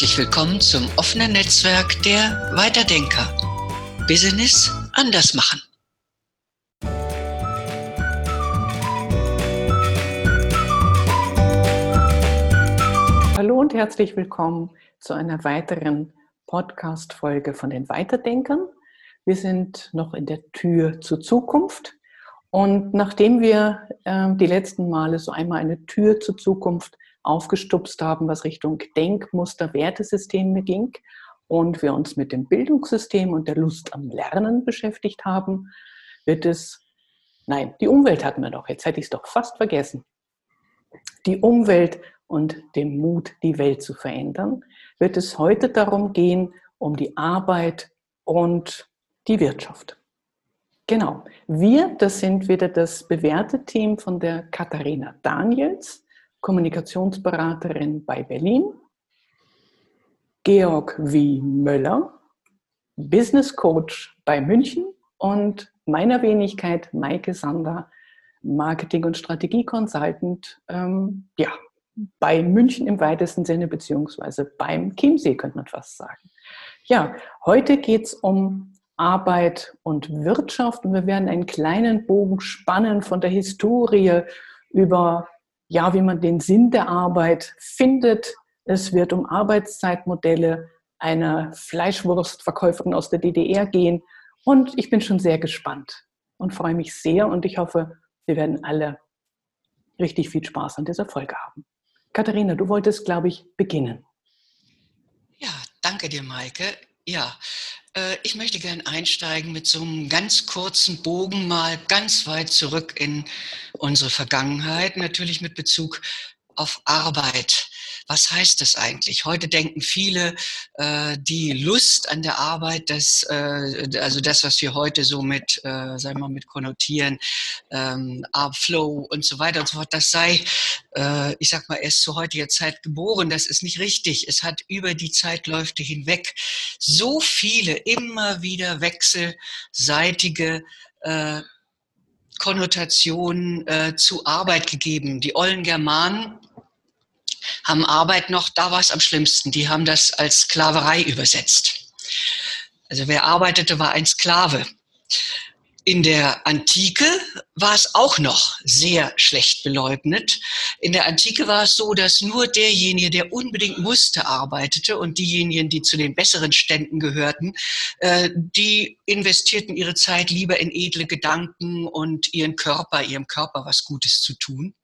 Herzlich willkommen zum offenen Netzwerk der Weiterdenker. Business anders machen. Hallo und herzlich willkommen zu einer weiteren Podcast-Folge von den Weiterdenkern. Wir sind noch in der Tür zur Zukunft. Und nachdem wir äh, die letzten Male so einmal eine Tür zur Zukunft aufgestupst haben, was Richtung Denkmuster, Wertesysteme ging und wir uns mit dem Bildungssystem und der Lust am Lernen beschäftigt haben, wird es, nein, die Umwelt hatten wir doch, jetzt hätte ich es doch fast vergessen. Die Umwelt und dem Mut, die Welt zu verändern, wird es heute darum gehen, um die Arbeit und die Wirtschaft. Genau. Wir, das sind wieder das bewährte Team von der Katharina Daniels. Kommunikationsberaterin bei Berlin, Georg W. Möller, Business Coach bei München und meiner Wenigkeit Maike Sander, Marketing- und Strategie-Consultant, ähm, ja, bei München im weitesten Sinne, beziehungsweise beim Chiemsee, könnte man fast sagen. Ja, heute geht es um Arbeit und Wirtschaft und wir werden einen kleinen Bogen spannen von der Historie über ja, wie man den Sinn der Arbeit findet. Es wird um Arbeitszeitmodelle einer Fleischwurstverkäuferin aus der DDR gehen. Und ich bin schon sehr gespannt und freue mich sehr und ich hoffe, wir werden alle richtig viel Spaß an dieser Folge haben. Katharina, du wolltest, glaube ich, beginnen. Ja, danke dir, Maike. Ja, ich möchte gerne einsteigen mit so einem ganz kurzen Bogen mal ganz weit zurück in unsere Vergangenheit, natürlich mit Bezug auf Arbeit. Was heißt das eigentlich? Heute denken viele, äh, die Lust an der Arbeit, das, äh, also das, was wir heute so mit, äh, sagen wir mal, mit konnotieren, ähm, Flow und so weiter und so fort, das sei, äh, ich sag mal, erst zu heutiger Zeit geboren. Das ist nicht richtig. Es hat über die Zeitläufe hinweg so viele immer wieder wechselseitige äh, Konnotationen äh, zu Arbeit gegeben. Die ollen Germanen haben Arbeit noch, da war es am schlimmsten. Die haben das als Sklaverei übersetzt. Also wer arbeitete, war ein Sklave. In der Antike war es auch noch sehr schlecht beleugnet. In der Antike war es so, dass nur derjenige, der unbedingt musste, arbeitete und diejenigen, die zu den besseren Ständen gehörten, äh, die investierten ihre Zeit lieber in edle Gedanken und ihren Körper, ihrem Körper was Gutes zu tun.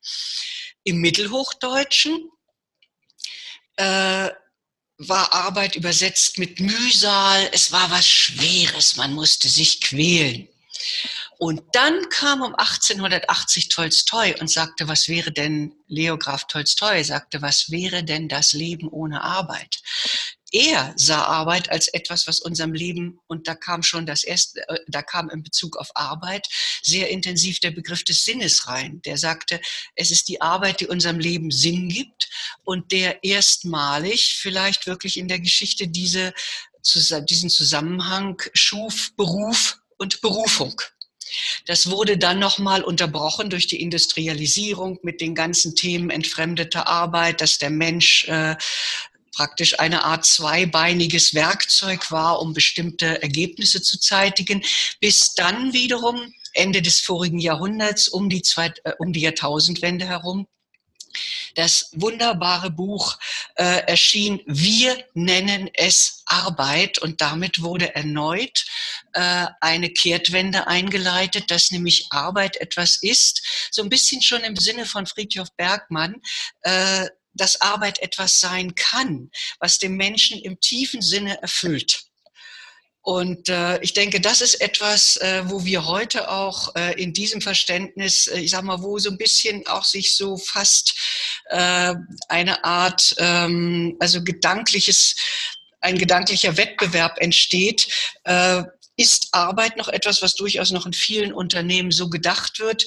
Im Mittelhochdeutschen äh, war Arbeit übersetzt mit Mühsal, es war was Schweres, man musste sich quälen. Und dann kam um 1880 Tolstoi und sagte, was wäre denn, Leo Graf Tolstoi sagte, was wäre denn das Leben ohne Arbeit? er sah Arbeit als etwas, was unserem Leben, und da kam schon das erste, äh, da kam in Bezug auf Arbeit sehr intensiv der Begriff des Sinnes rein. Der sagte, es ist die Arbeit, die unserem Leben Sinn gibt und der erstmalig vielleicht wirklich in der Geschichte diese, diesen Zusammenhang schuf, Beruf und Berufung. Das wurde dann nochmal unterbrochen durch die Industrialisierung mit den ganzen Themen entfremdeter Arbeit, dass der Mensch äh, praktisch eine Art zweibeiniges Werkzeug war, um bestimmte Ergebnisse zu zeitigen, bis dann wiederum Ende des vorigen Jahrhunderts um die, zwei, äh, um die Jahrtausendwende herum das wunderbare Buch äh, erschien, wir nennen es Arbeit und damit wurde erneut äh, eine Kehrtwende eingeleitet, dass nämlich Arbeit etwas ist, so ein bisschen schon im Sinne von Friedhof Bergmann, äh, dass Arbeit etwas sein kann, was dem Menschen im tiefen Sinne erfüllt. Und äh, ich denke, das ist etwas, äh, wo wir heute auch äh, in diesem Verständnis, äh, ich sag mal, wo so ein bisschen auch sich so fast äh, eine Art, ähm, also gedankliches, ein gedanklicher Wettbewerb entsteht, äh, ist Arbeit noch etwas, was durchaus noch in vielen Unternehmen so gedacht wird,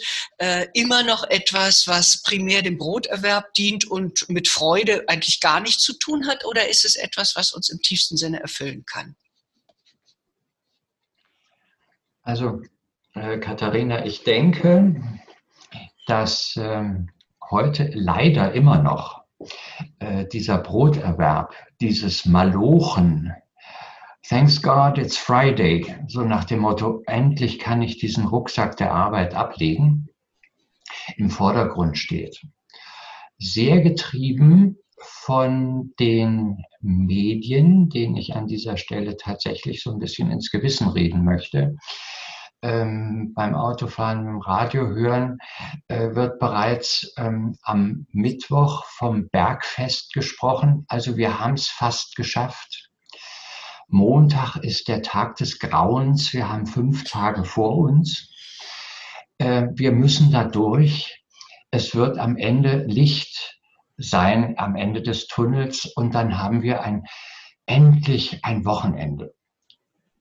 immer noch etwas, was primär dem Broterwerb dient und mit Freude eigentlich gar nichts zu tun hat? Oder ist es etwas, was uns im tiefsten Sinne erfüllen kann? Also, äh, Katharina, ich denke, dass äh, heute leider immer noch äh, dieser Broterwerb, dieses Malochen, Thanks God it's Friday, so nach dem Motto, endlich kann ich diesen Rucksack der Arbeit ablegen, im Vordergrund steht. Sehr getrieben von den Medien, denen ich an dieser Stelle tatsächlich so ein bisschen ins Gewissen reden möchte. Ähm, beim Autofahren im Radio hören, äh, wird bereits ähm, am Mittwoch vom Bergfest gesprochen. Also wir haben es fast geschafft. Montag ist der Tag des Grauens. Wir haben fünf Tage vor uns. Äh, wir müssen da durch. Es wird am Ende Licht sein am Ende des Tunnels und dann haben wir ein endlich ein Wochenende.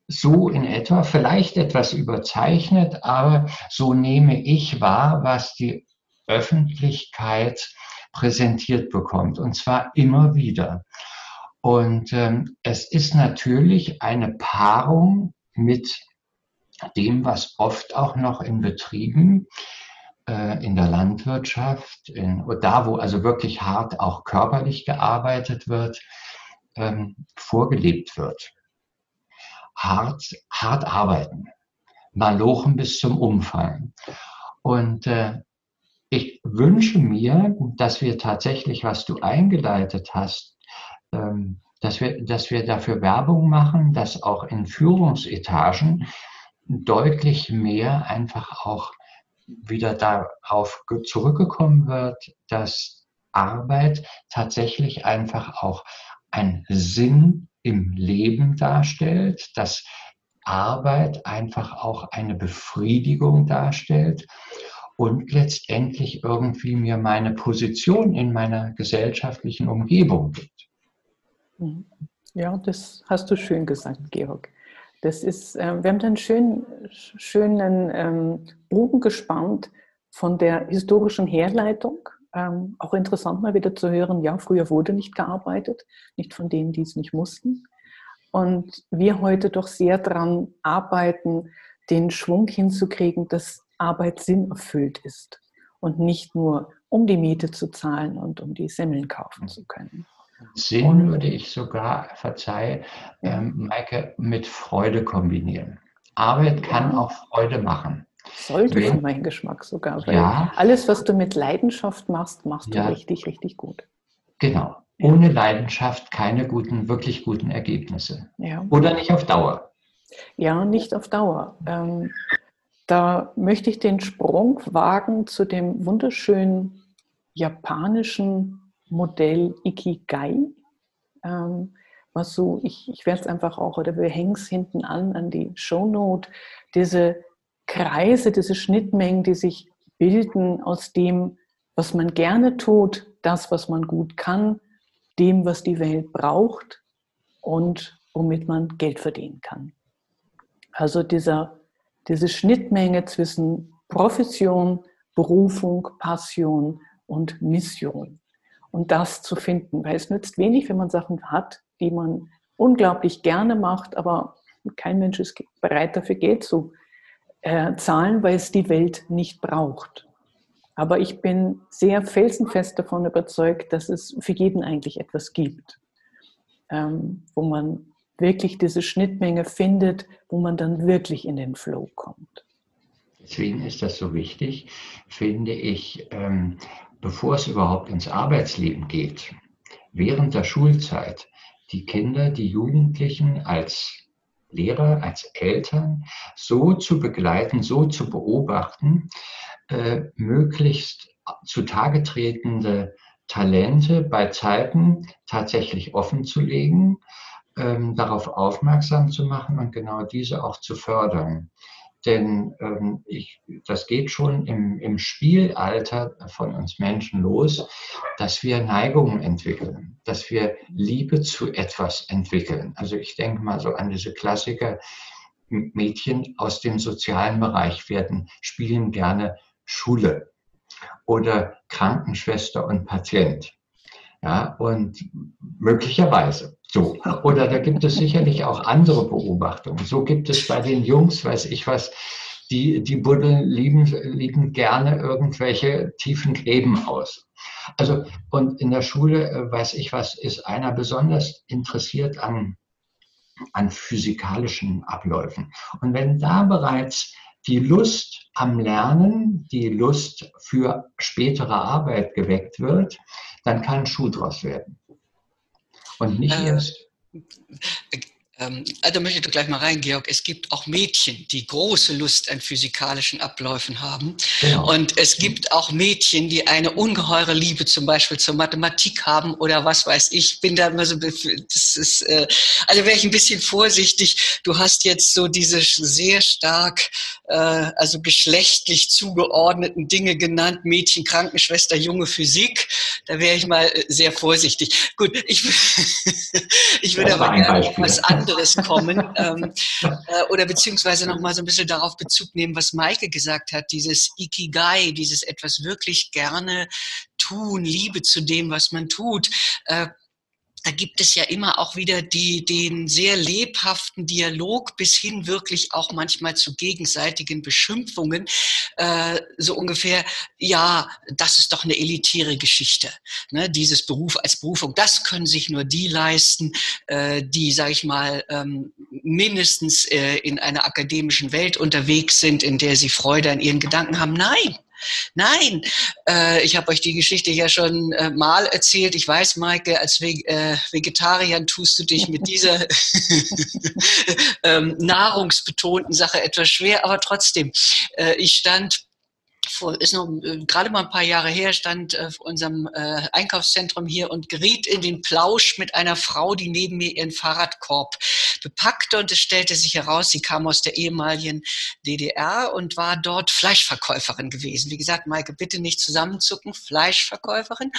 So in etwa, vielleicht etwas überzeichnet, aber so nehme ich wahr, was die Öffentlichkeit präsentiert bekommt und zwar immer wieder. Und ähm, es ist natürlich eine Paarung mit dem, was oft auch noch in Betrieben äh, in der Landwirtschaft, in, da wo also wirklich hart auch körperlich gearbeitet wird, ähm, vorgelebt wird. Hart, hart arbeiten, malochen bis zum Umfallen. Und äh, ich wünsche mir, dass wir tatsächlich, was du eingeleitet hast, ähm, dass, wir, dass wir dafür Werbung machen, dass auch in Führungsetagen deutlich mehr einfach auch wieder darauf zurückgekommen wird, dass Arbeit tatsächlich einfach auch einen Sinn im Leben darstellt, dass Arbeit einfach auch eine Befriedigung darstellt und letztendlich irgendwie mir meine Position in meiner gesellschaftlichen Umgebung gibt. Mhm. Ja, das hast du schön gesagt, Georg. Das ist, äh, wir haben einen schönen, schönen ähm, Bogen gespannt von der historischen Herleitung. Ähm, auch interessant mal wieder zu hören, ja, früher wurde nicht gearbeitet, nicht von denen, die es nicht mussten. Und wir heute doch sehr daran arbeiten, den Schwung hinzukriegen, dass Arbeit sinnerfüllt ist und nicht nur um die Miete zu zahlen und um die Semmeln kaufen zu können. Sinn würde ich sogar, verzeih, ähm, Maike, mit Freude kombinieren. Arbeit kann auch Freude machen. Sollte für meinen Geschmack sogar. ja, alles, was du mit Leidenschaft machst, machst du ja, richtig, richtig gut. Genau. Ohne Leidenschaft keine guten, wirklich guten Ergebnisse. Ja. Oder nicht auf Dauer. Ja, nicht auf Dauer. Ähm, da möchte ich den Sprung wagen zu dem wunderschönen japanischen Modell Ikigai. Ähm, was so, ich, ich werde es einfach auch, oder wir hängen es hinten an, an die Shownote, diese Kreise, diese Schnittmengen, die sich bilden aus dem, was man gerne tut, das, was man gut kann, dem, was die Welt braucht und womit man Geld verdienen kann. Also dieser, diese Schnittmenge zwischen Profession, Berufung, Passion und Mission und das zu finden. Weil es nützt wenig, wenn man Sachen hat, die man unglaublich gerne macht, aber kein Mensch ist bereit dafür Geld zu äh, zahlen, weil es die Welt nicht braucht. Aber ich bin sehr felsenfest davon überzeugt, dass es für jeden eigentlich etwas gibt, ähm, wo man wirklich diese Schnittmenge findet, wo man dann wirklich in den Flow kommt. Deswegen ist das so wichtig, finde ich, ähm, bevor es überhaupt ins Arbeitsleben geht, während der Schulzeit, die Kinder, die Jugendlichen als Lehrer, als Eltern so zu begleiten, so zu beobachten, äh, möglichst zutage tretende Talente bei Zeiten tatsächlich offen zu legen, ähm, darauf aufmerksam zu machen und genau diese auch zu fördern. Denn ähm, ich, das geht schon im, im Spielalter von uns Menschen los, dass wir Neigungen entwickeln, dass wir Liebe zu etwas entwickeln. Also ich denke mal so an diese Klassiker, Mädchen aus dem sozialen Bereich werden, spielen gerne Schule oder Krankenschwester und Patient. Ja, und möglicherweise so. Oder da gibt es sicherlich auch andere Beobachtungen. So gibt es bei den Jungs, weiß ich was, die, die buddeln lieben, lieben gerne irgendwelche tiefen Gräben aus. Also, und in der Schule, äh, weiß ich was, ist einer besonders interessiert an, an physikalischen Abläufen. Und wenn da bereits die Lust am Lernen, die Lust für spätere Arbeit geweckt wird, dann kann ein Schuh draus werden. Und nicht äh, erst. Ähm, also möchte ich gleich mal rein, Georg. Es gibt auch Mädchen, die große Lust an physikalischen Abläufen haben. Genau. Und es gibt auch Mädchen, die eine ungeheure Liebe zum Beispiel zur Mathematik haben oder was weiß ich. Bin da immer so, das ist, äh, also wäre ich ein bisschen vorsichtig. Du hast jetzt so diese sehr stark, äh, also geschlechtlich zugeordneten Dinge genannt. Mädchen, Krankenschwester, junge Physik. Da wäre ich mal äh, sehr vorsichtig. Gut, ich, ich würde aber gerne was anderes anderes kommen ähm, äh, oder beziehungsweise nochmal so ein bisschen darauf Bezug nehmen, was Maike gesagt hat, dieses Ikigai, dieses etwas wirklich gerne tun, Liebe zu dem, was man tut. Äh, da gibt es ja immer auch wieder die, den sehr lebhaften Dialog bis hin wirklich auch manchmal zu gegenseitigen Beschimpfungen. Äh, so ungefähr, ja, das ist doch eine elitäre Geschichte. Ne? Dieses Beruf als Berufung, das können sich nur die leisten, äh, die, sage ich mal, ähm, mindestens äh, in einer akademischen Welt unterwegs sind, in der sie Freude an ihren Gedanken haben. Nein, Nein, äh, ich habe euch die Geschichte ja schon äh, mal erzählt. Ich weiß, Maike, als Ve äh, Vegetarier tust du dich mit dieser ähm, nahrungsbetonten Sache etwas schwer, aber trotzdem, äh, ich stand vor, ist noch äh, gerade mal ein paar Jahre her, stand äh, vor unserem äh, Einkaufszentrum hier und geriet in den Plausch mit einer Frau, die neben mir ihren Fahrradkorb bepackte und es stellte sich heraus, sie kam aus der ehemaligen DDR und war dort Fleischverkäuferin gewesen. Wie gesagt, Maike, bitte nicht zusammenzucken, Fleischverkäuferin.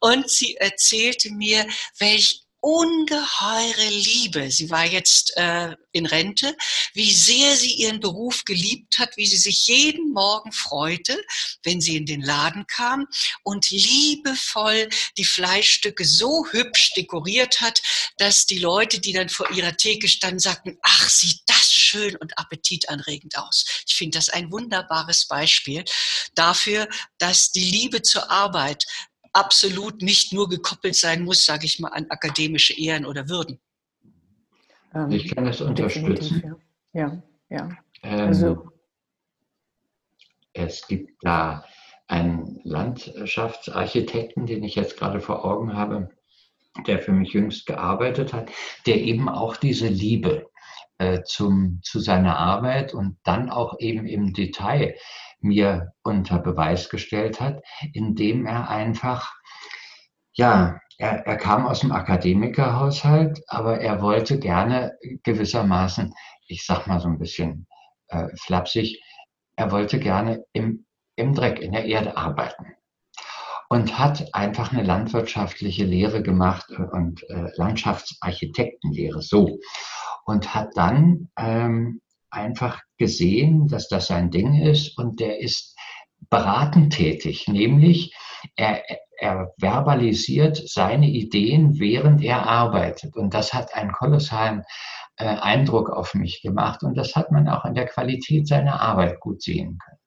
Und sie erzählte mir, welch ungeheure Liebe. Sie war jetzt äh, in Rente, wie sehr sie ihren Beruf geliebt hat, wie sie sich jeden Morgen freute, wenn sie in den Laden kam und liebevoll die Fleischstücke so hübsch dekoriert hat, dass die Leute, die dann vor ihrer Theke standen, sagten, ach, sieht das schön und appetitanregend aus. Ich finde das ein wunderbares Beispiel dafür, dass die Liebe zur Arbeit absolut nicht nur gekoppelt sein muss, sage ich mal, an akademische Ehren oder Würden. Ähm, ich kann das unterstützen. Ja, ja. Ähm, also, es gibt da einen Landschaftsarchitekten, den ich jetzt gerade vor Augen habe, der für mich jüngst gearbeitet hat, der eben auch diese Liebe äh, zum, zu seiner Arbeit und dann auch eben im Detail mir unter Beweis gestellt hat, indem er einfach, ja, er, er kam aus dem Akademikerhaushalt, aber er wollte gerne gewissermaßen, ich sag mal so ein bisschen äh, flapsig, er wollte gerne im, im Dreck, in der Erde arbeiten und hat einfach eine landwirtschaftliche Lehre gemacht und äh, Landschaftsarchitektenlehre so. Und hat dann ähm, einfach gesehen, dass das sein Ding ist und der ist beratend tätig, nämlich er, er verbalisiert seine Ideen, während er arbeitet. Und das hat einen kolossalen äh, Eindruck auf mich gemacht und das hat man auch in der Qualität seiner Arbeit gut sehen können.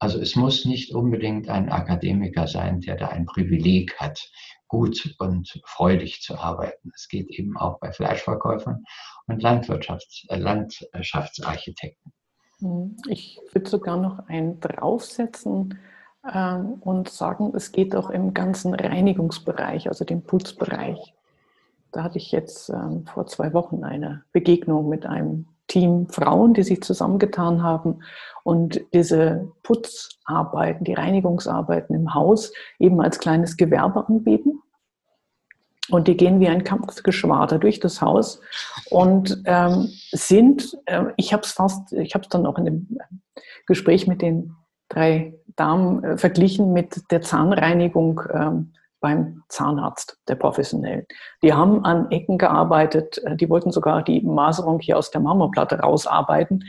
Also es muss nicht unbedingt ein Akademiker sein, der da ein Privileg hat, gut und freudig zu arbeiten. Es geht eben auch bei Fleischverkäufern und Landwirtschafts-, äh, Landschaftsarchitekten. Hm, ich würde sogar noch einen draufsetzen äh, und sagen, es geht auch im ganzen Reinigungsbereich, also dem Putzbereich. Da hatte ich jetzt äh, vor zwei Wochen eine Begegnung mit einem Team Frauen, die sich zusammengetan haben und diese Putzarbeiten, die Reinigungsarbeiten im Haus eben als kleines Gewerbe anbieten. Und die gehen wie ein Kampfgeschwader durch das Haus und ähm, sind, äh, ich habe es fast, ich habe es dann auch in dem Gespräch mit den drei Damen äh, verglichen mit der Zahnreinigung ähm, beim Zahnarzt, der professionellen. Die haben an Ecken gearbeitet, äh, die wollten sogar die Maserung hier aus der Marmorplatte rausarbeiten.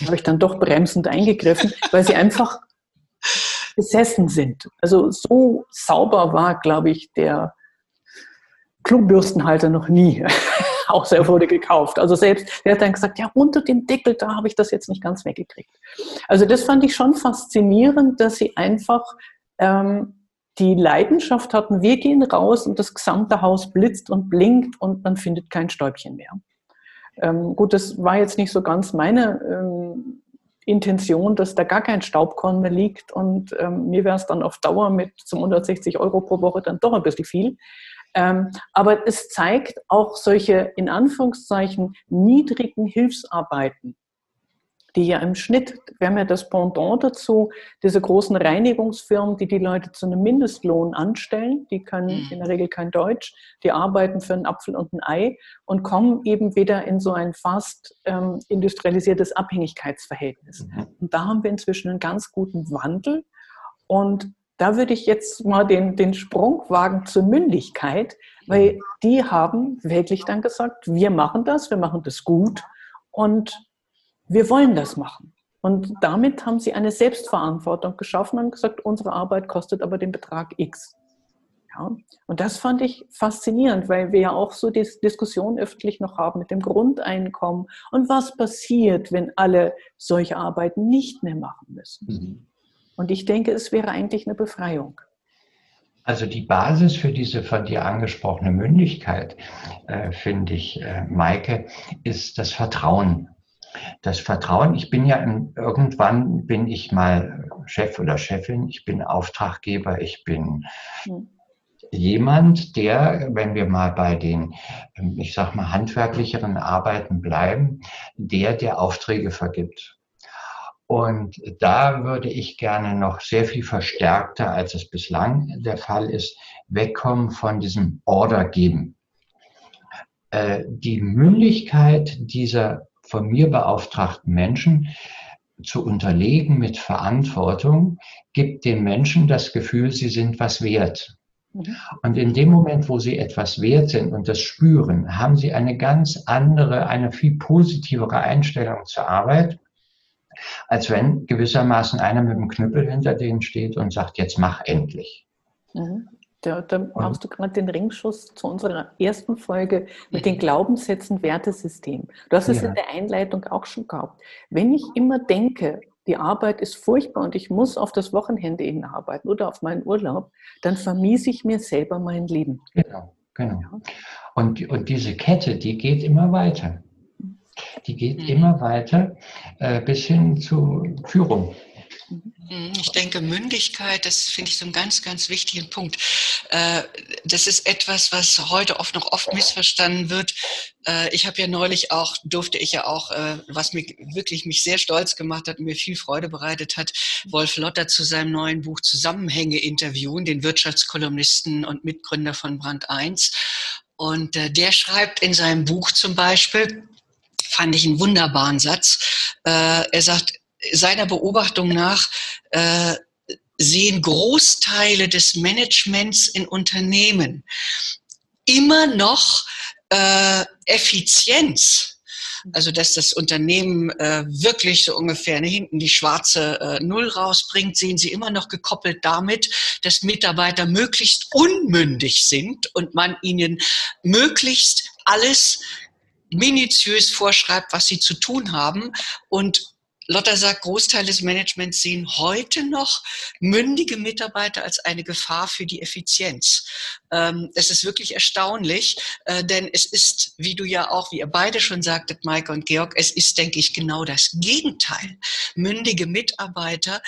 Da habe ich dann doch bremsend eingegriffen, weil sie einfach besessen sind. Also so sauber war, glaube ich, der Klobürstenhalter noch nie. außer er wurde gekauft. Also selbst, der hat dann gesagt, ja, unter dem Deckel, da habe ich das jetzt nicht ganz weggekriegt. Also das fand ich schon faszinierend, dass sie einfach ähm, die Leidenschaft hatten, wir gehen raus und das gesamte Haus blitzt und blinkt und man findet kein Stäubchen mehr. Ähm, gut, das war jetzt nicht so ganz meine ähm, Intention, dass da gar kein Staubkorn mehr liegt und ähm, mir wäre es dann auf Dauer mit zum 160 Euro pro Woche dann doch ein bisschen viel. Ähm, aber es zeigt auch solche in Anführungszeichen niedrigen Hilfsarbeiten, die ja im Schnitt, wir haben ja das Pendant dazu, diese großen Reinigungsfirmen, die die Leute zu einem Mindestlohn anstellen, die können mhm. in der Regel kein Deutsch, die arbeiten für einen Apfel und ein Ei und kommen eben wieder in so ein fast ähm, industrialisiertes Abhängigkeitsverhältnis. Mhm. Und da haben wir inzwischen einen ganz guten Wandel und da würde ich jetzt mal den, den Sprung wagen zur Mündigkeit, weil mhm. die haben wirklich dann gesagt, wir machen das, wir machen das gut und wir wollen das machen. Und damit haben sie eine Selbstverantwortung geschaffen und gesagt, unsere Arbeit kostet aber den Betrag X. Ja, und das fand ich faszinierend, weil wir ja auch so die Diskussion öffentlich noch haben mit dem Grundeinkommen und was passiert, wenn alle solche Arbeiten nicht mehr machen müssen. Mhm. Und ich denke, es wäre eigentlich eine Befreiung. Also die Basis für diese von dir angesprochene Mündigkeit, äh, finde ich, äh, Maike, ist das Vertrauen das Vertrauen, ich bin ja in, irgendwann bin ich mal Chef oder Chefin, ich bin Auftraggeber, ich bin hm. jemand, der, wenn wir mal bei den, ich sag mal, handwerklicheren Arbeiten bleiben, der, der Aufträge vergibt. Und da würde ich gerne noch sehr viel verstärkter, als es bislang der Fall ist, wegkommen von diesem Order geben. Äh, die Mündigkeit dieser von mir beauftragten Menschen zu unterlegen mit Verantwortung, gibt den Menschen das Gefühl, sie sind was wert. Mhm. Und in dem Moment, wo sie etwas wert sind und das spüren, haben sie eine ganz andere, eine viel positivere Einstellung zur Arbeit, als wenn gewissermaßen einer mit dem Knüppel hinter denen steht und sagt, jetzt mach endlich. Mhm. Da, da machst du gerade den Ringschuss zu unserer ersten Folge mit den Glaubenssätzen Wertesystem. Du hast es ja. in der Einleitung auch schon gehabt. Wenn ich immer denke, die Arbeit ist furchtbar und ich muss auf das Wochenende hinarbeiten oder auf meinen Urlaub, dann vermiese ich mir selber mein Leben. Genau, genau. Ja. Und, und diese Kette, die geht immer weiter. Die geht mhm. immer weiter äh, bis hin zu Führung. Mhm, ich denke, Mündigkeit, das finde ich so einen ganz, ganz wichtigen Punkt. Äh, das ist etwas, was heute oft noch oft missverstanden wird. Äh, ich habe ja neulich auch, durfte ich ja auch, äh, was mich wirklich mich sehr stolz gemacht hat und mir viel Freude bereitet hat, Wolf Lotter zu seinem neuen Buch Zusammenhänge interviewen, den Wirtschaftskolumnisten und Mitgründer von Brand 1. Und der schreibt in seinem Buch zum Beispiel, fand ich einen wunderbaren Satz, er sagt, seiner Beobachtung nach äh, sehen Großteile des Managements in Unternehmen immer noch äh, Effizienz. Also dass das Unternehmen äh, wirklich so ungefähr ne, hinten die schwarze äh, Null rausbringt, sehen Sie immer noch gekoppelt damit, dass Mitarbeiter möglichst unmündig sind und man ihnen möglichst alles minutiös vorschreibt, was sie zu tun haben und Lotta sagt, Großteil des Managements sehen heute noch mündige Mitarbeiter als eine Gefahr für die Effizienz. Ähm, es ist wirklich erstaunlich, äh, denn es ist, wie du ja auch, wie ihr beide schon sagtet, Maike und Georg, es ist, denke ich, genau das Gegenteil. Mündige Mitarbeiter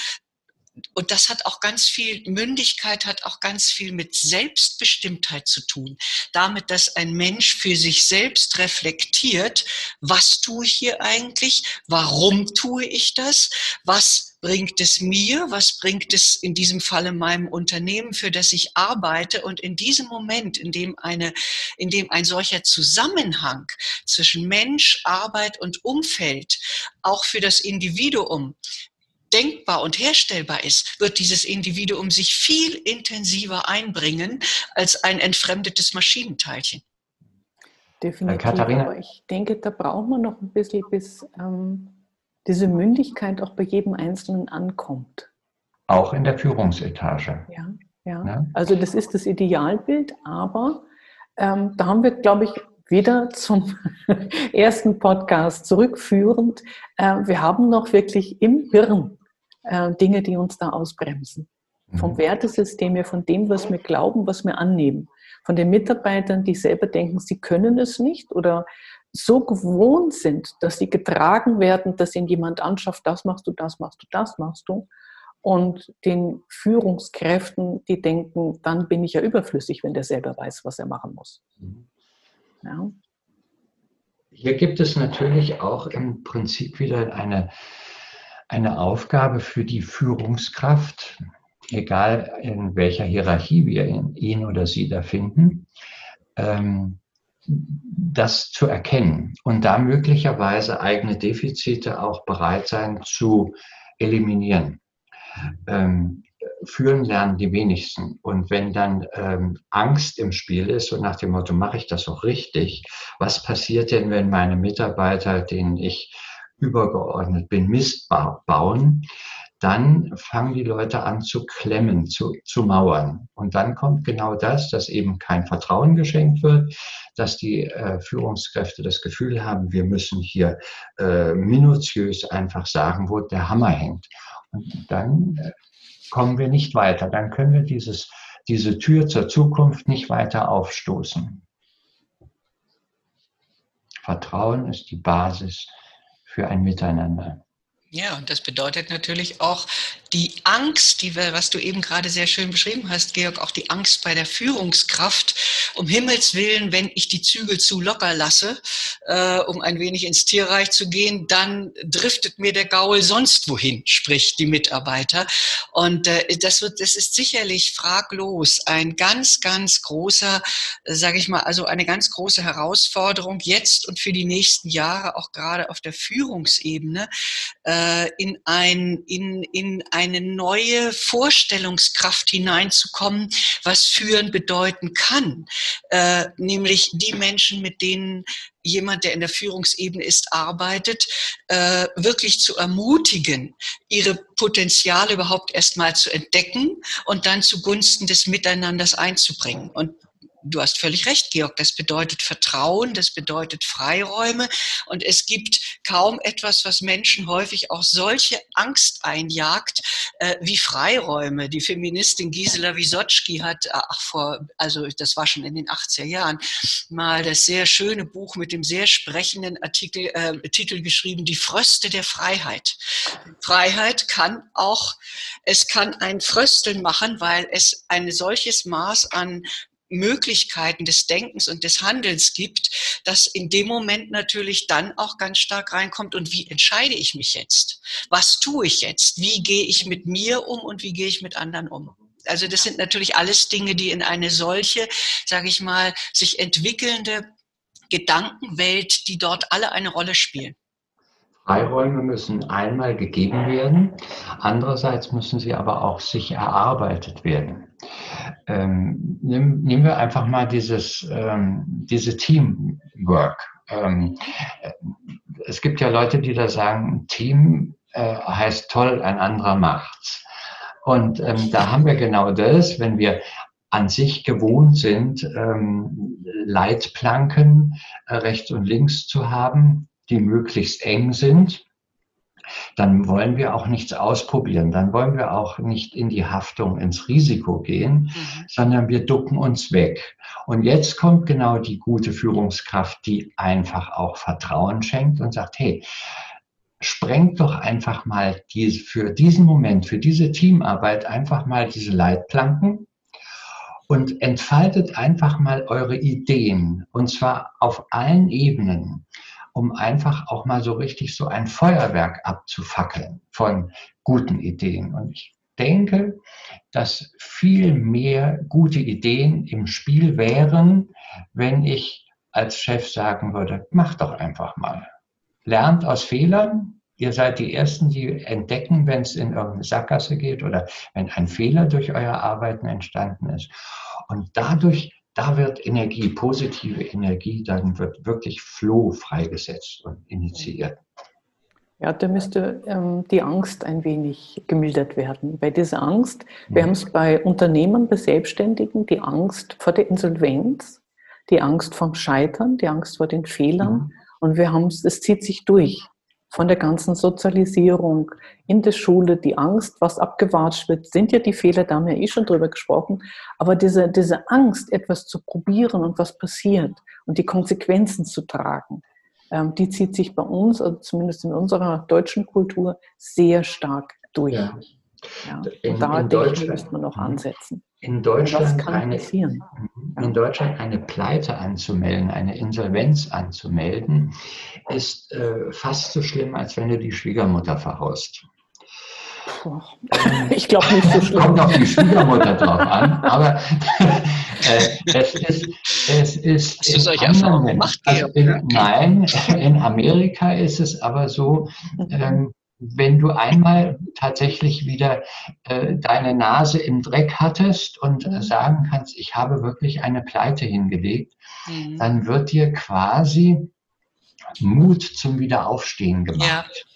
und das hat auch ganz viel, Mündigkeit hat auch ganz viel mit Selbstbestimmtheit zu tun. Damit, dass ein Mensch für sich selbst reflektiert, was tue ich hier eigentlich? Warum tue ich das? Was bringt es mir? Was bringt es in diesem Falle meinem Unternehmen, für das ich arbeite? Und in diesem Moment, in dem eine, in dem ein solcher Zusammenhang zwischen Mensch, Arbeit und Umfeld auch für das Individuum denkbar und herstellbar ist, wird dieses Individuum sich viel intensiver einbringen als ein entfremdetes Maschinenteilchen. Definitiv. Katharina. Aber ich denke, da braucht man noch ein bisschen, bis ähm, diese Mündigkeit auch bei jedem Einzelnen ankommt. Auch in der Führungsetage. Ja, ja. ja? Also das ist das Idealbild, aber ähm, da haben wir, glaube ich, wieder zum ersten Podcast zurückführend. Äh, wir haben noch wirklich im Hirn äh, Dinge, die uns da ausbremsen. Vom mhm. Wertesystem her, von dem, was wir glauben, was wir annehmen. Von den Mitarbeitern, die selber denken, sie können es nicht oder so gewohnt sind, dass sie getragen werden, dass ihnen jemand anschafft, das machst du, das machst du, das machst du. Und den Führungskräften, die denken, dann bin ich ja überflüssig, wenn der selber weiß, was er machen muss. Mhm. Ja. Hier gibt es natürlich auch im Prinzip wieder eine, eine Aufgabe für die Führungskraft, egal in welcher Hierarchie wir ihn oder sie da finden, ähm, das zu erkennen und da möglicherweise eigene Defizite auch bereit sein zu eliminieren. Führen lernen die wenigsten. Und wenn dann ähm, Angst im Spiel ist und nach dem Motto, mache ich das auch richtig, was passiert denn, wenn meine Mitarbeiter, denen ich übergeordnet bin, Mist bauen, dann fangen die Leute an zu klemmen, zu, zu mauern. Und dann kommt genau das, dass eben kein Vertrauen geschenkt wird, dass die äh, Führungskräfte das Gefühl haben, wir müssen hier äh, minutiös einfach sagen, wo der Hammer hängt. Und dann äh, kommen wir nicht weiter. Dann können wir dieses, diese Tür zur Zukunft nicht weiter aufstoßen. Vertrauen ist die Basis für ein Miteinander. Ja, und das bedeutet natürlich auch die Angst, die wir, was du eben gerade sehr schön beschrieben hast, Georg, auch die Angst bei der Führungskraft. Um Himmels Willen, wenn ich die Zügel zu locker lasse, äh, um ein wenig ins Tierreich zu gehen, dann driftet mir der Gaul sonst wohin, sprich die Mitarbeiter. Und äh, das wird, das ist sicherlich fraglos ein ganz, ganz großer, äh, sage ich mal, also eine ganz große Herausforderung jetzt und für die nächsten Jahre, auch gerade auf der Führungsebene. Äh, in, ein, in, in eine neue Vorstellungskraft hineinzukommen, was führen bedeuten kann. Äh, nämlich die Menschen, mit denen jemand, der in der Führungsebene ist, arbeitet, äh, wirklich zu ermutigen, ihre Potenziale überhaupt erstmal zu entdecken und dann zugunsten des Miteinanders einzubringen. Und du hast völlig recht, Georg, das bedeutet Vertrauen, das bedeutet Freiräume und es gibt kaum etwas, was Menschen häufig auch solche Angst einjagt äh, wie Freiräume. Die Feministin Gisela Wisotski hat, ach vor, also das war schon in den 80er Jahren, mal das sehr schöne Buch mit dem sehr sprechenden Artikel, äh, Titel geschrieben, Die Fröste der Freiheit. Freiheit kann auch, es kann ein Frösteln machen, weil es ein solches Maß an Möglichkeiten des Denkens und des Handelns gibt, dass in dem Moment natürlich dann auch ganz stark reinkommt und wie entscheide ich mich jetzt? Was tue ich jetzt? Wie gehe ich mit mir um und wie gehe ich mit anderen um? Also das sind natürlich alles Dinge, die in eine solche, sage ich mal, sich entwickelnde Gedankenwelt, die dort alle eine Rolle spielen. Freiräume müssen einmal gegeben werden, andererseits müssen sie aber auch sich erarbeitet werden. Ähm, nehmen, nehmen wir einfach mal dieses, ähm, diese Teamwork. Ähm, äh, es gibt ja Leute, die da sagen, Team äh, heißt toll, ein anderer macht's. Und ähm, da haben wir genau das, wenn wir an sich gewohnt sind, ähm, Leitplanken äh, rechts und links zu haben, die möglichst eng sind, dann wollen wir auch nichts ausprobieren. Dann wollen wir auch nicht in die Haftung, ins Risiko gehen, mhm. sondern wir ducken uns weg. Und jetzt kommt genau die gute Führungskraft, die einfach auch Vertrauen schenkt und sagt, hey, sprengt doch einfach mal diese, für diesen Moment, für diese Teamarbeit einfach mal diese Leitplanken und entfaltet einfach mal eure Ideen und zwar auf allen Ebenen um einfach auch mal so richtig so ein Feuerwerk abzufackeln von guten Ideen. Und ich denke, dass viel mehr gute Ideen im Spiel wären, wenn ich als Chef sagen würde, macht doch einfach mal. Lernt aus Fehlern. Ihr seid die Ersten, die entdecken, wenn es in irgendeine Sackgasse geht oder wenn ein Fehler durch euer Arbeiten entstanden ist. Und dadurch da wird Energie, positive Energie, dann wird wirklich Flow freigesetzt und initiiert. Ja, da müsste ähm, die Angst ein wenig gemildert werden. Bei dieser Angst, wir mhm. haben es bei Unternehmen, bei Selbstständigen, die Angst vor der Insolvenz, die Angst vom Scheitern, die Angst vor den Fehlern. Mhm. Und wir haben es, es zieht sich durch von der ganzen Sozialisierung in der Schule, die Angst, was abgewatscht wird, sind ja die Fehler, da haben wir eh schon drüber gesprochen, aber diese, diese Angst, etwas zu probieren und was passiert und die Konsequenzen zu tragen, ähm, die zieht sich bei uns, also zumindest in unserer deutschen Kultur, sehr stark durch. Ja. Ja, in, da in denke ich, müsste man noch ansetzen. In Deutschland, eine, mhm. in Deutschland eine Pleite anzumelden, eine Insolvenz anzumelden, ist äh, fast so schlimm, als wenn du die Schwiegermutter verhaust. Ich glaube nicht so schlimm. Kommt auf die Schwiegermutter drauf an, aber äh, es ist, es ist Hast du solche Erfahrungen gemacht? Also in, nein, in Amerika ist es aber so, mhm. ähm, wenn du einmal tatsächlich wieder äh, deine Nase im Dreck hattest und mhm. sagen kannst, ich habe wirklich eine Pleite hingelegt, mhm. dann wird dir quasi Mut zum Wiederaufstehen gemacht.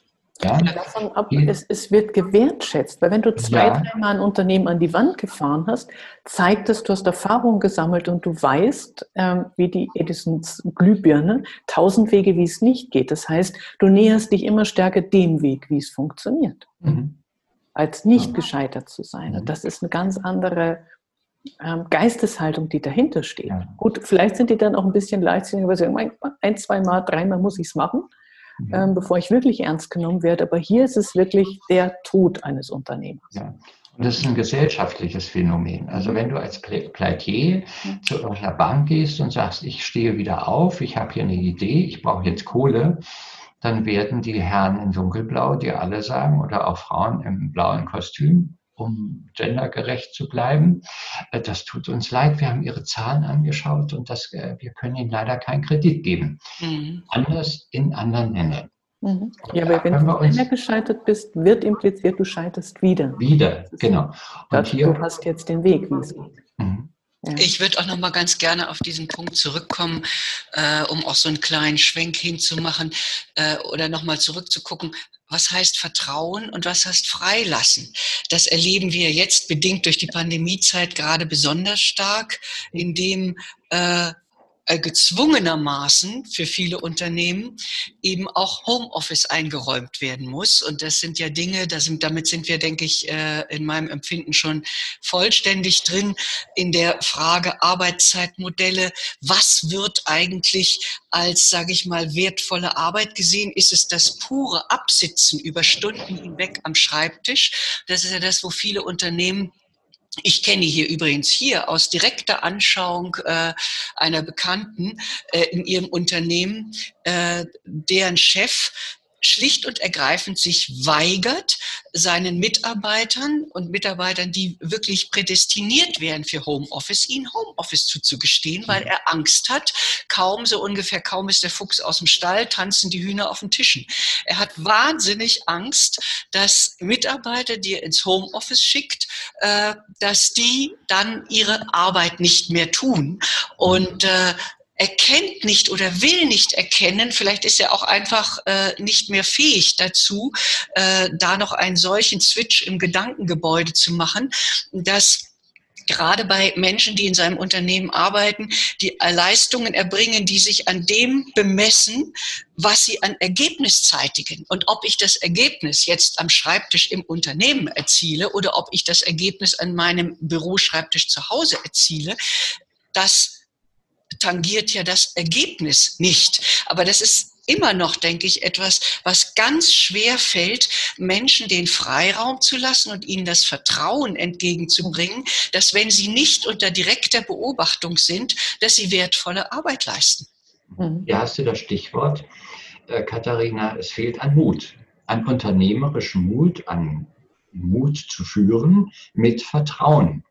Ja. Davon ab, es, es, wird gewertschätzt, weil wenn du zwei, ja. dreimal ein Unternehmen an die Wand gefahren hast, zeigt es, du hast Erfahrung gesammelt und du weißt, ähm, wie die Edisons Glühbirne, tausend Wege, wie es nicht geht. Das heißt, du näherst dich immer stärker dem Weg, wie es funktioniert, mhm. als nicht gescheitert zu sein. Und mhm. das ist eine ganz andere ähm, Geisteshaltung, die dahinter steht. Ja. Gut, vielleicht sind die dann auch ein bisschen leichtsinnig, weil sie sagen, ein, zwei Mal, dreimal muss ich es machen mhm. Ähm, bevor ich wirklich ernst genommen werde. Aber hier ist es wirklich der Tod eines Unternehmers. Ja. Und das ist ein gesellschaftliches Phänomen. Also wenn du als Pleitier mhm. zu irgendeiner Bank gehst und sagst, ich stehe wieder auf, ich habe hier eine Idee, ich brauche jetzt Kohle, dann werden die Herren in Dunkelblau dir alle sagen oder auch Frauen im blauen Kostüm, um gendergerecht zu bleiben. Äh, das tut uns leid. Wir haben Ihre Zahlen angeschaut und das, äh, wir können Ihnen leider keinen Kredit geben. Mhm. Anders in anderen Ländern. Mhm. Ja, aber wenn du einmal gescheitert bist, wird impliziert, du scheiterst wieder. Wieder, genau. Und hier, du hast jetzt den Weg, wie es geht. Mhm. Ja. Ich würde auch noch mal ganz gerne auf diesen Punkt zurückkommen, äh, um auch so einen kleinen Schwenk hinzumachen äh, oder noch mal zurückzugucken was heißt Vertrauen und was heißt Freilassen. Das erleben wir jetzt bedingt durch die Pandemiezeit gerade besonders stark, indem äh, gezwungenermaßen für viele Unternehmen eben auch Homeoffice eingeräumt werden muss. Und das sind ja Dinge, sind, damit sind wir, denke ich, äh, in meinem Empfinden schon vollständig drin in der Frage Arbeitszeitmodelle. Was wird eigentlich als, sage ich mal, wertvolle Arbeit gesehen? Ist es das pure Absitzen über Stunden hinweg am Schreibtisch? Das ist ja das, wo viele Unternehmen ich kenne hier übrigens hier aus direkter Anschauung äh, einer Bekannten äh, in ihrem Unternehmen, äh, deren Chef schlicht und ergreifend sich weigert, seinen Mitarbeitern und Mitarbeitern, die wirklich prädestiniert wären für Homeoffice, ihnen Homeoffice zuzugestehen, weil er Angst hat. Kaum, so ungefähr, kaum ist der Fuchs aus dem Stall, tanzen die Hühner auf den Tischen. Er hat wahnsinnig Angst, dass Mitarbeiter, die er ins Homeoffice schickt, äh, dass die dann ihre Arbeit nicht mehr tun. Und äh, erkennt nicht oder will nicht erkennen, vielleicht ist er auch einfach äh, nicht mehr fähig dazu, äh, da noch einen solchen Switch im Gedankengebäude zu machen, dass gerade bei Menschen, die in seinem Unternehmen arbeiten, die Leistungen erbringen, die sich an dem bemessen, was sie an Ergebnis zeitigen. Und ob ich das Ergebnis jetzt am Schreibtisch im Unternehmen erziele oder ob ich das Ergebnis an meinem Büroschreibtisch zu Hause erziele, das tangiert ja das Ergebnis nicht. Aber das ist immer noch, denke ich, etwas, was ganz schwer fällt, Menschen den Freiraum zu lassen und ihnen das Vertrauen entgegenzubringen, dass wenn sie nicht unter direkter Beobachtung sind, dass sie wertvolle Arbeit leisten. Mhm. Hier hast du das Stichwort, äh, Katharina, es fehlt an Mut, an unternehmerischem Mut, an Mut zu führen mit Vertrauen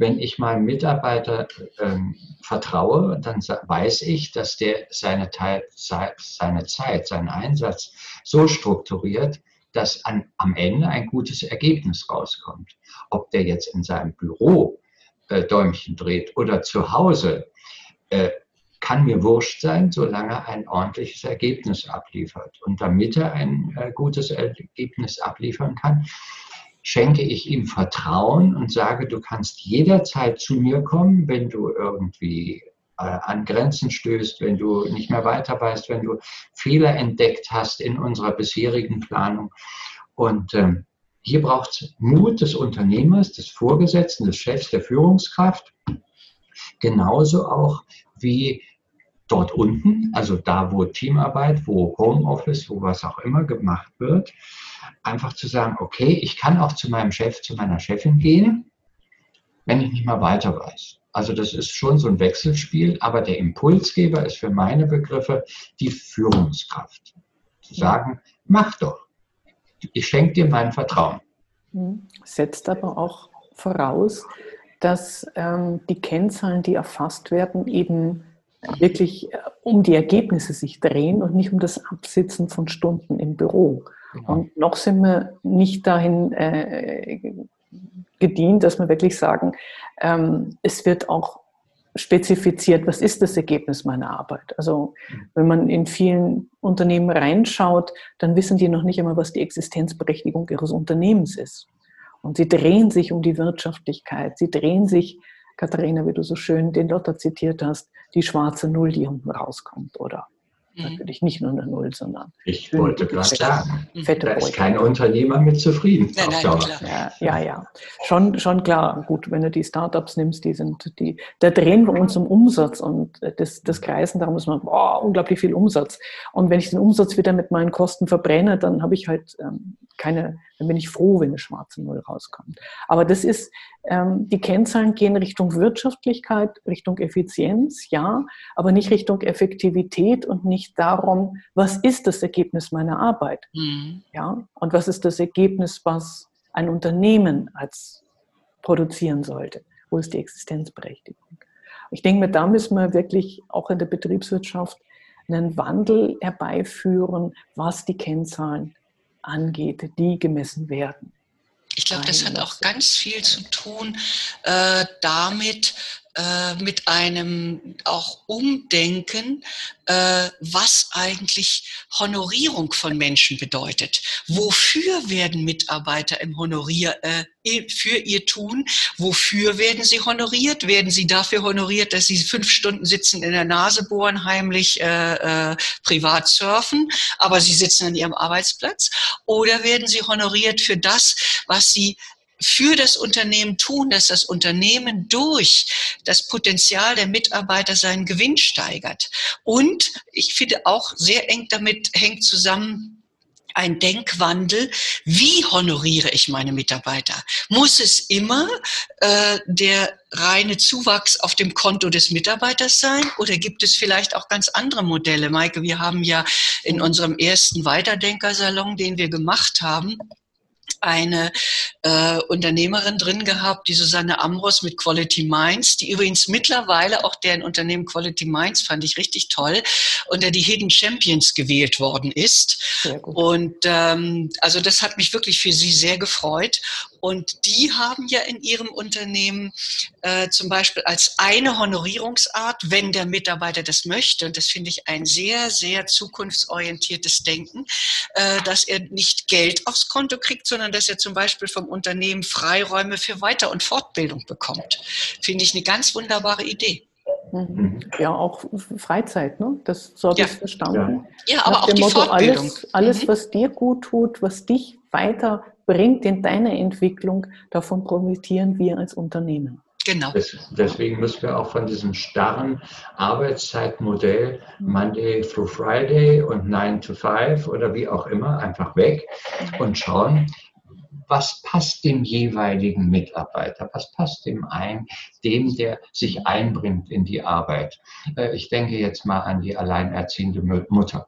wenn ich meinem Mitarbeiter ähm, vertraue, dann weiß ich, dass der seine, Teil, seine Zeit, seinen Einsatz so strukturiert, dass an, am Ende ein gutes Ergebnis rauskommt. Ob der jetzt in seinem Büro äh, Däumchen dreht oder zu Hause, äh, kann mir wurscht sein, solange er ein ordentliches Ergebnis abliefert. Und damit er ein äh, gutes Ergebnis abliefern kann, schenke ich ihm Vertrauen und sage, du kannst jederzeit zu mir kommen, wenn du irgendwie an Grenzen stößt, wenn du nicht mehr weiter weißt, wenn du Fehler entdeckt hast in unserer bisherigen Planung. Und ähm, hier braucht es Mut des Unternehmers, des Vorgesetzten, des Chefs, der Führungskraft, genauso auch wie dort unten, also da, wo Teamarbeit, wo Homeoffice, wo was auch immer gemacht wird, einfach zu sagen, okay, ich kann auch zu meinem Chef, zu meiner Chefin gehen, wenn ich nicht mal weiter weiß. Also das ist schon so ein Wechselspiel, aber der Impulsgeber ist für meine Begriffe die Führungskraft. Zu sagen, mach doch. Ich schenke dir mein Vertrauen. Hm. Setzt aber auch voraus, dass ähm, die Kennzahlen, die erfasst werden, eben wirklich äh, um die Ergebnisse sich drehen und nicht um das Absitzen von Stunden im Büro. Genau. Und noch sind wir nicht dahin äh, gedient, dass wir wirklich sagen, ähm, es wird auch spezifiziert, was ist das Ergebnis meiner Arbeit. Also wenn man in vielen Unternehmen reinschaut, dann wissen die noch nicht einmal, was die Existenzberechtigung ihres Unternehmens ist. Und sie drehen sich um die Wirtschaftlichkeit, sie drehen sich Katharina, wie du so schön den Lotter zitiert hast, die schwarze Null, die unten rauskommt, oder? Mhm. Natürlich nicht nur eine Null, sondern. Ich wollte gerade sagen, fette da ist kein Unternehmer mit zufrieden. Nein, nein, ja, ja, ja, Schon, schon klar. Gut, wenn du die Startups nimmst, die sind, die, da drehen wir uns um Umsatz und das, das Kreisen, darum ist man, boah, unglaublich viel Umsatz. Und wenn ich den Umsatz wieder mit meinen Kosten verbrenne, dann habe ich halt ähm, keine, dann bin ich froh, wenn eine schwarze Null rauskommt. Aber das ist, ähm, die Kennzahlen gehen Richtung Wirtschaftlichkeit, Richtung Effizienz, ja, aber nicht Richtung Effektivität und nicht darum, was ist das Ergebnis meiner Arbeit, mhm. ja, und was ist das Ergebnis, was ein Unternehmen als produzieren sollte, wo ist die Existenzberechtigung. Ich denke mir, da müssen wir wirklich auch in der Betriebswirtschaft einen Wandel herbeiführen, was die Kennzahlen angeht, die gemessen werden. Ich glaube, das hat auch ganz viel zu tun äh, damit, äh, mit einem auch Umdenken, äh, was eigentlich Honorierung von Menschen bedeutet. Wofür werden Mitarbeiter im Honorier äh, für ihr Tun? Wofür werden sie honoriert? Werden sie dafür honoriert, dass sie fünf Stunden sitzen in der Nase bohren, heimlich äh, äh, privat surfen, aber sie sitzen an ihrem Arbeitsplatz? Oder werden sie honoriert für das, was sie für das Unternehmen tun, dass das Unternehmen durch das Potenzial der Mitarbeiter seinen Gewinn steigert. Und ich finde auch sehr eng damit hängt zusammen, ein Denkwandel. Wie honoriere ich meine Mitarbeiter? Muss es immer äh, der reine Zuwachs auf dem Konto des Mitarbeiters sein oder gibt es vielleicht auch ganz andere Modelle? Maike, wir haben ja in unserem ersten Weiterdenkersalon, den wir gemacht haben, eine äh, Unternehmerin drin gehabt, die Susanne Amros mit Quality Minds, die übrigens mittlerweile auch deren Unternehmen Quality Minds fand ich richtig toll, unter die Hidden Champions gewählt worden ist. Und ähm, also das hat mich wirklich für sie sehr gefreut. Und die haben ja in ihrem Unternehmen äh, zum Beispiel als eine Honorierungsart, wenn der Mitarbeiter das möchte, und das finde ich ein sehr, sehr zukunftsorientiertes Denken, äh, dass er nicht Geld aufs Konto kriegt, sondern dass er zum Beispiel vom Unternehmen Freiräume für Weiter- und Fortbildung bekommt. Finde ich eine ganz wunderbare Idee. Mhm. Ja, auch Freizeit, ne? Das so habe ja. ich verstanden. Ja, aber Nach auch die Motto, Fortbildung. Alles, alles mhm. was dir gut tut, was dich weiterbringt in deiner Entwicklung, davon profitieren wir als Unternehmen. Genau. deswegen müssen wir auch von diesem starren Arbeitszeitmodell mhm. Monday through Friday und 9 to 5 oder wie auch immer einfach weg mhm. und schauen, was passt dem jeweiligen Mitarbeiter, was passt dem ein, dem, der sich einbringt in die Arbeit. Äh, ich denke jetzt mal an die alleinerziehende Mutter.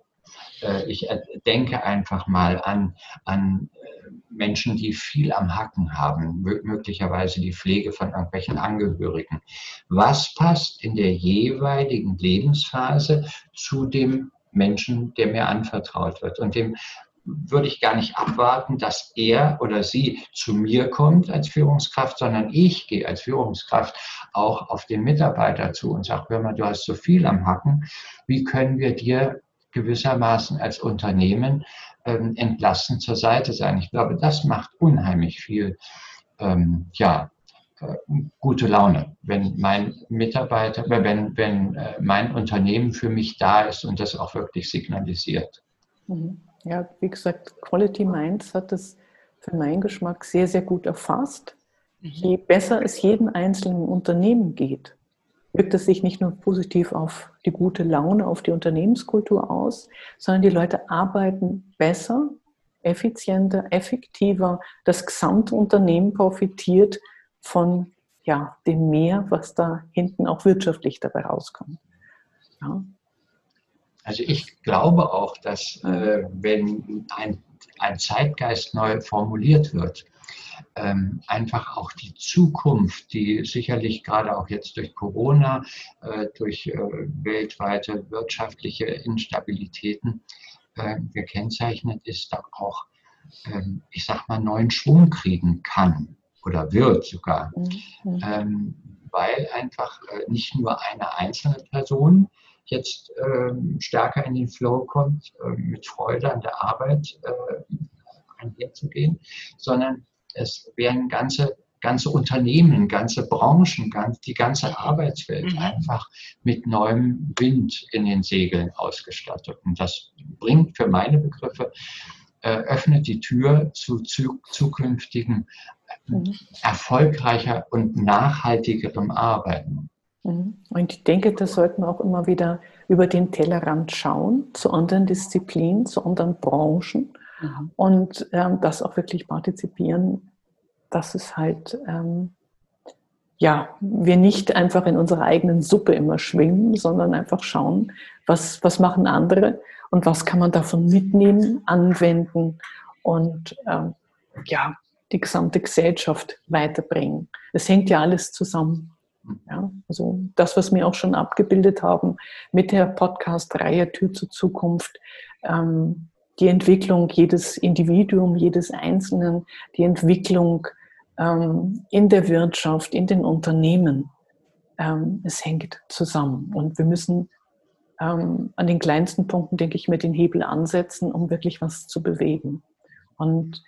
Äh, ich denke einfach mal an, an äh, Menschen, die viel am Hacken haben, möglicherweise die Pflege von irgendwelchen Angehörigen. Was passt in der jeweiligen Lebensphase zu dem Menschen, der mir anvertraut wird und dem würde ich gar nicht abwarten, dass er oder sie zu mir kommt als Führungskraft, sondern ich gehe als Führungskraft auch auf den Mitarbeiter zu und sage, hör mal, du hast so viel am Hacken, wie können wir dir gewissermaßen als Unternehmen ähm, entlasten zur Seite sein? Ich glaube, das macht unheimlich viel, ähm, ja, äh, gute Laune, wenn mein Mitarbeiter, wenn, wenn äh, mein Unternehmen für mich da ist und das auch wirklich signalisiert. Mhm. Ja, wie gesagt, Quality Minds hat das für meinen Geschmack sehr, sehr gut erfasst. Mhm. Je besser es jedem einzelnen Unternehmen geht, wirkt es sich nicht nur positiv auf die gute Laune, auf die Unternehmenskultur aus, sondern die Leute arbeiten besser, effizienter, effektiver. Das gesamte Unternehmen profitiert von ja, dem Mehr, was da hinten auch wirtschaftlich dabei rauskommt. Ja. Also ich glaube auch, dass äh, wenn ein, ein Zeitgeist neu formuliert wird, ähm, einfach auch die Zukunft, die sicherlich gerade auch jetzt durch Corona, äh, durch äh, weltweite wirtschaftliche Instabilitäten äh, gekennzeichnet ist, da auch, ähm, ich sag mal, neuen Schwung kriegen kann oder wird sogar. Mhm. Ähm, weil einfach äh, nicht nur eine einzelne Person jetzt ähm, stärker in den Flow kommt, äh, mit Freude an der Arbeit äh, einherzugehen, sondern es werden ganze, ganze Unternehmen, ganze Branchen, ganz, die ganze Arbeitswelt mhm. einfach mit neuem Wind in den Segeln ausgestattet. Und das bringt für meine Begriffe, äh, öffnet die Tür zu, zu zukünftigen mhm. erfolgreicher und nachhaltigerem Arbeiten. Mhm. Und ich denke, da sollten wir auch immer wieder über den Tellerrand schauen, zu anderen Disziplinen, zu anderen Branchen und ähm, das auch wirklich partizipieren, dass es halt, ähm, ja, wir nicht einfach in unserer eigenen Suppe immer schwimmen, sondern einfach schauen, was, was machen andere und was kann man davon mitnehmen, anwenden und ähm, ja, die gesamte Gesellschaft weiterbringen. Es hängt ja alles zusammen. Ja, also das, was wir auch schon abgebildet haben mit der Podcast-Reihe Tür zur Zukunft, ähm, die Entwicklung jedes Individuum, jedes Einzelnen, die Entwicklung ähm, in der Wirtschaft, in den Unternehmen. Ähm, es hängt zusammen und wir müssen ähm, an den kleinsten Punkten, denke ich, mit den Hebel ansetzen, um wirklich was zu bewegen. Und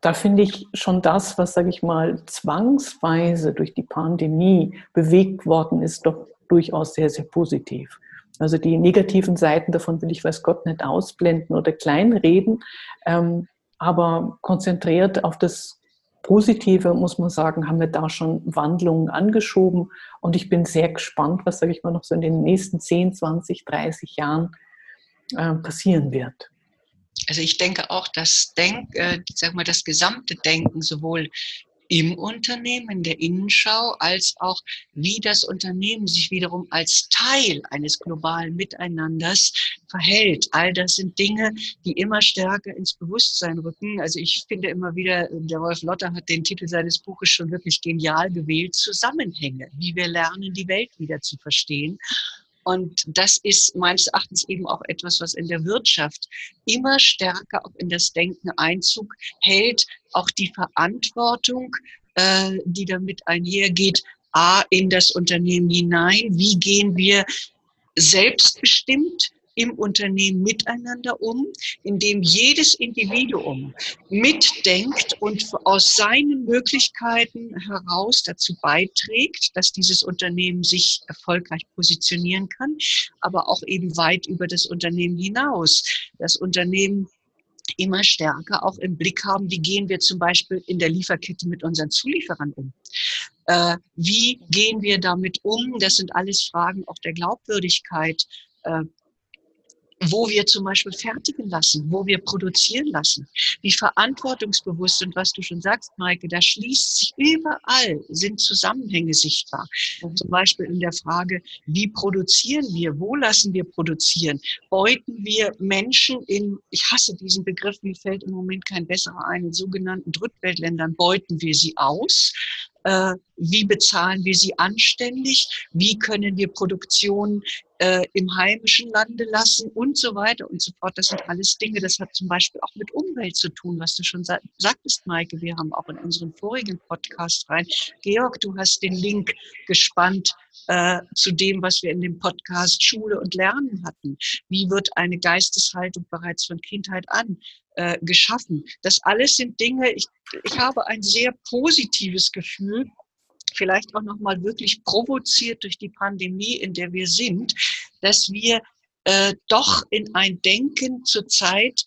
da finde ich schon das, was, sage ich mal, zwangsweise durch die Pandemie bewegt worden ist, doch durchaus sehr, sehr positiv. Also die negativen Seiten davon will ich, weiß Gott, nicht ausblenden oder kleinreden, ähm, aber konzentriert auf das Positive, muss man sagen, haben wir da schon Wandlungen angeschoben. Und ich bin sehr gespannt, was, sage ich mal, noch so in den nächsten 10, 20, 30 Jahren äh, passieren wird. Also ich denke auch, dass Denk, äh, sag mal, das gesamte Denken sowohl im Unternehmen, in der Innenschau, als auch wie das Unternehmen sich wiederum als Teil eines globalen Miteinanders verhält. All das sind Dinge, die immer stärker ins Bewusstsein rücken. Also ich finde immer wieder, der Wolf Lotter hat den Titel seines Buches schon wirklich genial gewählt, Zusammenhänge, wie wir lernen, die Welt wieder zu verstehen. Und das ist meines Erachtens eben auch etwas, was in der Wirtschaft immer stärker auch in das Denken Einzug hält. Auch die Verantwortung, äh, die damit einhergeht, A, in das Unternehmen hinein. Wie gehen wir selbstbestimmt im Unternehmen miteinander um, indem jedes Individuum mitdenkt und aus seinen Möglichkeiten heraus dazu beiträgt, dass dieses Unternehmen sich erfolgreich positionieren kann, aber auch eben weit über das Unternehmen hinaus. Das Unternehmen immer stärker auch im Blick haben, wie gehen wir zum Beispiel in der Lieferkette mit unseren Zulieferern um. Äh, wie gehen wir damit um? Das sind alles Fragen auch der Glaubwürdigkeit. Äh, wo wir zum Beispiel fertigen lassen, wo wir produzieren lassen, wie verantwortungsbewusst und was du schon sagst, Maike, da schließt sich überall, sind Zusammenhänge sichtbar. Mhm. Zum Beispiel in der Frage, wie produzieren wir, wo lassen wir produzieren, beuten wir Menschen in, ich hasse diesen Begriff, mir fällt im Moment kein besserer ein, in sogenannten Drittweltländern beuten wir sie aus, äh, wie bezahlen wir sie anständig, wie können wir Produktion äh, im heimischen Lande lassen und so weiter und so fort. Das sind alles Dinge, das hat zum Beispiel auch mit Umwelt zu tun, was du schon sa sagtest, Maike. Wir haben auch in unseren vorigen Podcast rein. Georg, du hast den Link gespannt äh, zu dem, was wir in dem Podcast Schule und Lernen hatten. Wie wird eine Geisteshaltung bereits von Kindheit an äh, geschaffen? Das alles sind Dinge, ich, ich habe ein sehr positives Gefühl, vielleicht auch nochmal wirklich provoziert durch die Pandemie, in der wir sind, dass wir äh, doch in ein Denken zurzeit,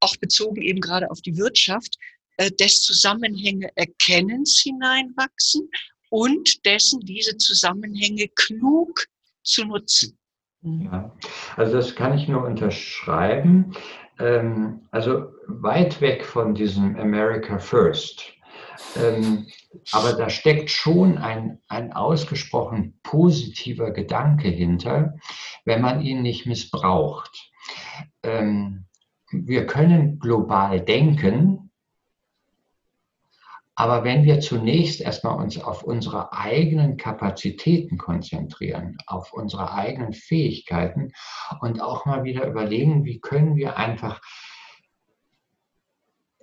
auch bezogen eben gerade auf die Wirtschaft, äh, des Zusammenhänge Erkennens hineinwachsen und dessen diese Zusammenhänge klug zu nutzen. Ja, also das kann ich nur unterschreiben. Ähm, also weit weg von diesem America First. Ähm, aber da steckt schon ein, ein ausgesprochen positiver Gedanke hinter, wenn man ihn nicht missbraucht. Ähm, wir können global denken, aber wenn wir zunächst erstmal uns auf unsere eigenen Kapazitäten konzentrieren, auf unsere eigenen Fähigkeiten und auch mal wieder überlegen, wie können wir einfach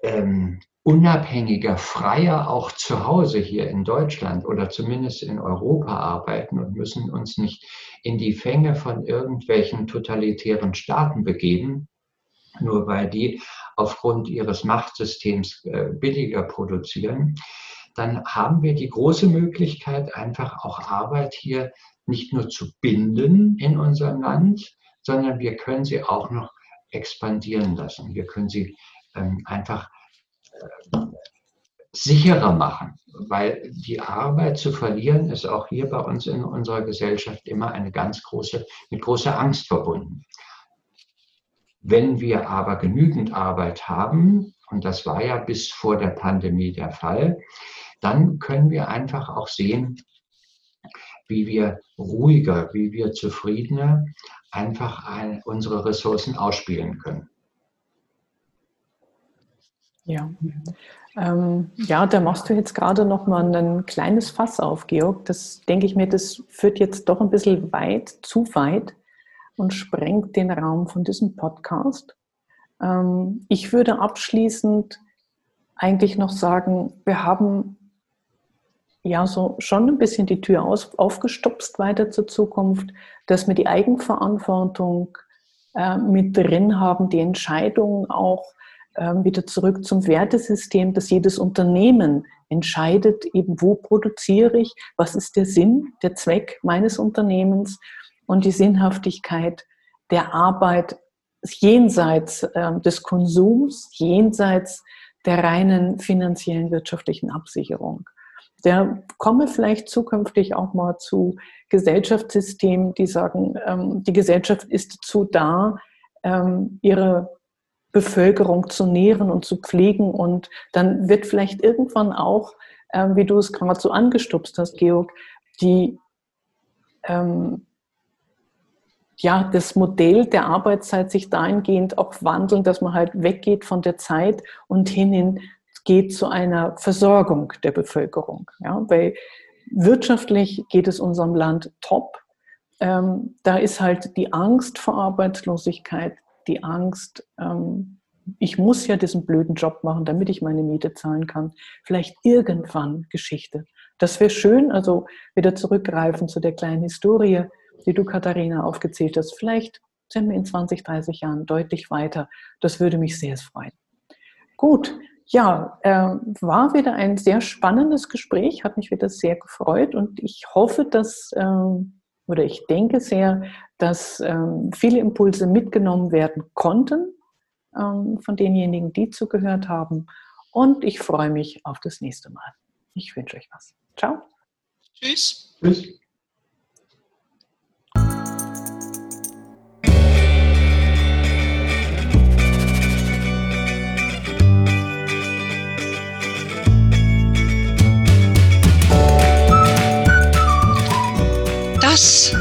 ähm, unabhängiger, freier auch zu Hause hier in Deutschland oder zumindest in Europa arbeiten und müssen uns nicht in die Fänge von irgendwelchen totalitären Staaten begeben, nur weil die aufgrund ihres Machtsystems äh, billiger produzieren, dann haben wir die große Möglichkeit, einfach auch Arbeit hier nicht nur zu binden in unserem Land, sondern wir können sie auch noch expandieren lassen. Wir können sie ähm, einfach sicherer machen, weil die Arbeit zu verlieren ist auch hier bei uns in unserer Gesellschaft immer eine ganz große, mit großer Angst verbunden. Wenn wir aber genügend Arbeit haben, und das war ja bis vor der Pandemie der Fall, dann können wir einfach auch sehen, wie wir ruhiger, wie wir zufriedener einfach unsere Ressourcen ausspielen können. Ja. Ähm, ja, da machst du jetzt gerade noch mal ein kleines Fass auf, Georg. Das denke ich mir, das führt jetzt doch ein bisschen weit, zu weit und sprengt den Raum von diesem Podcast. Ähm, ich würde abschließend eigentlich noch sagen, wir haben ja so schon ein bisschen die Tür aus, aufgestupst weiter zur Zukunft, dass wir die Eigenverantwortung äh, mit drin haben, die Entscheidung auch wieder zurück zum Wertesystem, dass jedes Unternehmen entscheidet, eben wo produziere ich, was ist der Sinn, der Zweck meines Unternehmens und die Sinnhaftigkeit der Arbeit jenseits äh, des Konsums, jenseits der reinen finanziellen wirtschaftlichen Absicherung. Der komme vielleicht zukünftig auch mal zu Gesellschaftssystemen, die sagen, ähm, die Gesellschaft ist dazu da, ähm, ihre Bevölkerung zu nähren und zu pflegen. Und dann wird vielleicht irgendwann auch, ähm, wie du es gerade so angestupst hast, Georg, die ähm, ja, das Modell der Arbeitszeit sich dahingehend auch wandeln, dass man halt weggeht von der Zeit und hin geht zu einer Versorgung der Bevölkerung. Ja, weil wirtschaftlich geht es unserem Land top. Ähm, da ist halt die Angst vor Arbeitslosigkeit, die Angst, ähm, ich muss ja diesen blöden Job machen, damit ich meine Miete zahlen kann. Vielleicht irgendwann Geschichte. Das wäre schön, also wieder zurückgreifen zu der kleinen Historie die du, Katharina, aufgezählt hast. Vielleicht sind wir in 20, 30 Jahren deutlich weiter. Das würde mich sehr freuen. Gut, ja, äh, war wieder ein sehr spannendes Gespräch, hat mich wieder sehr gefreut und ich hoffe, dass, äh, oder ich denke sehr, dass äh, viele Impulse mitgenommen werden konnten ähm, von denjenigen, die zugehört haben. Und ich freue mich auf das nächste Mal. Ich wünsche euch was. Ciao. Tschüss. Tschüss. Das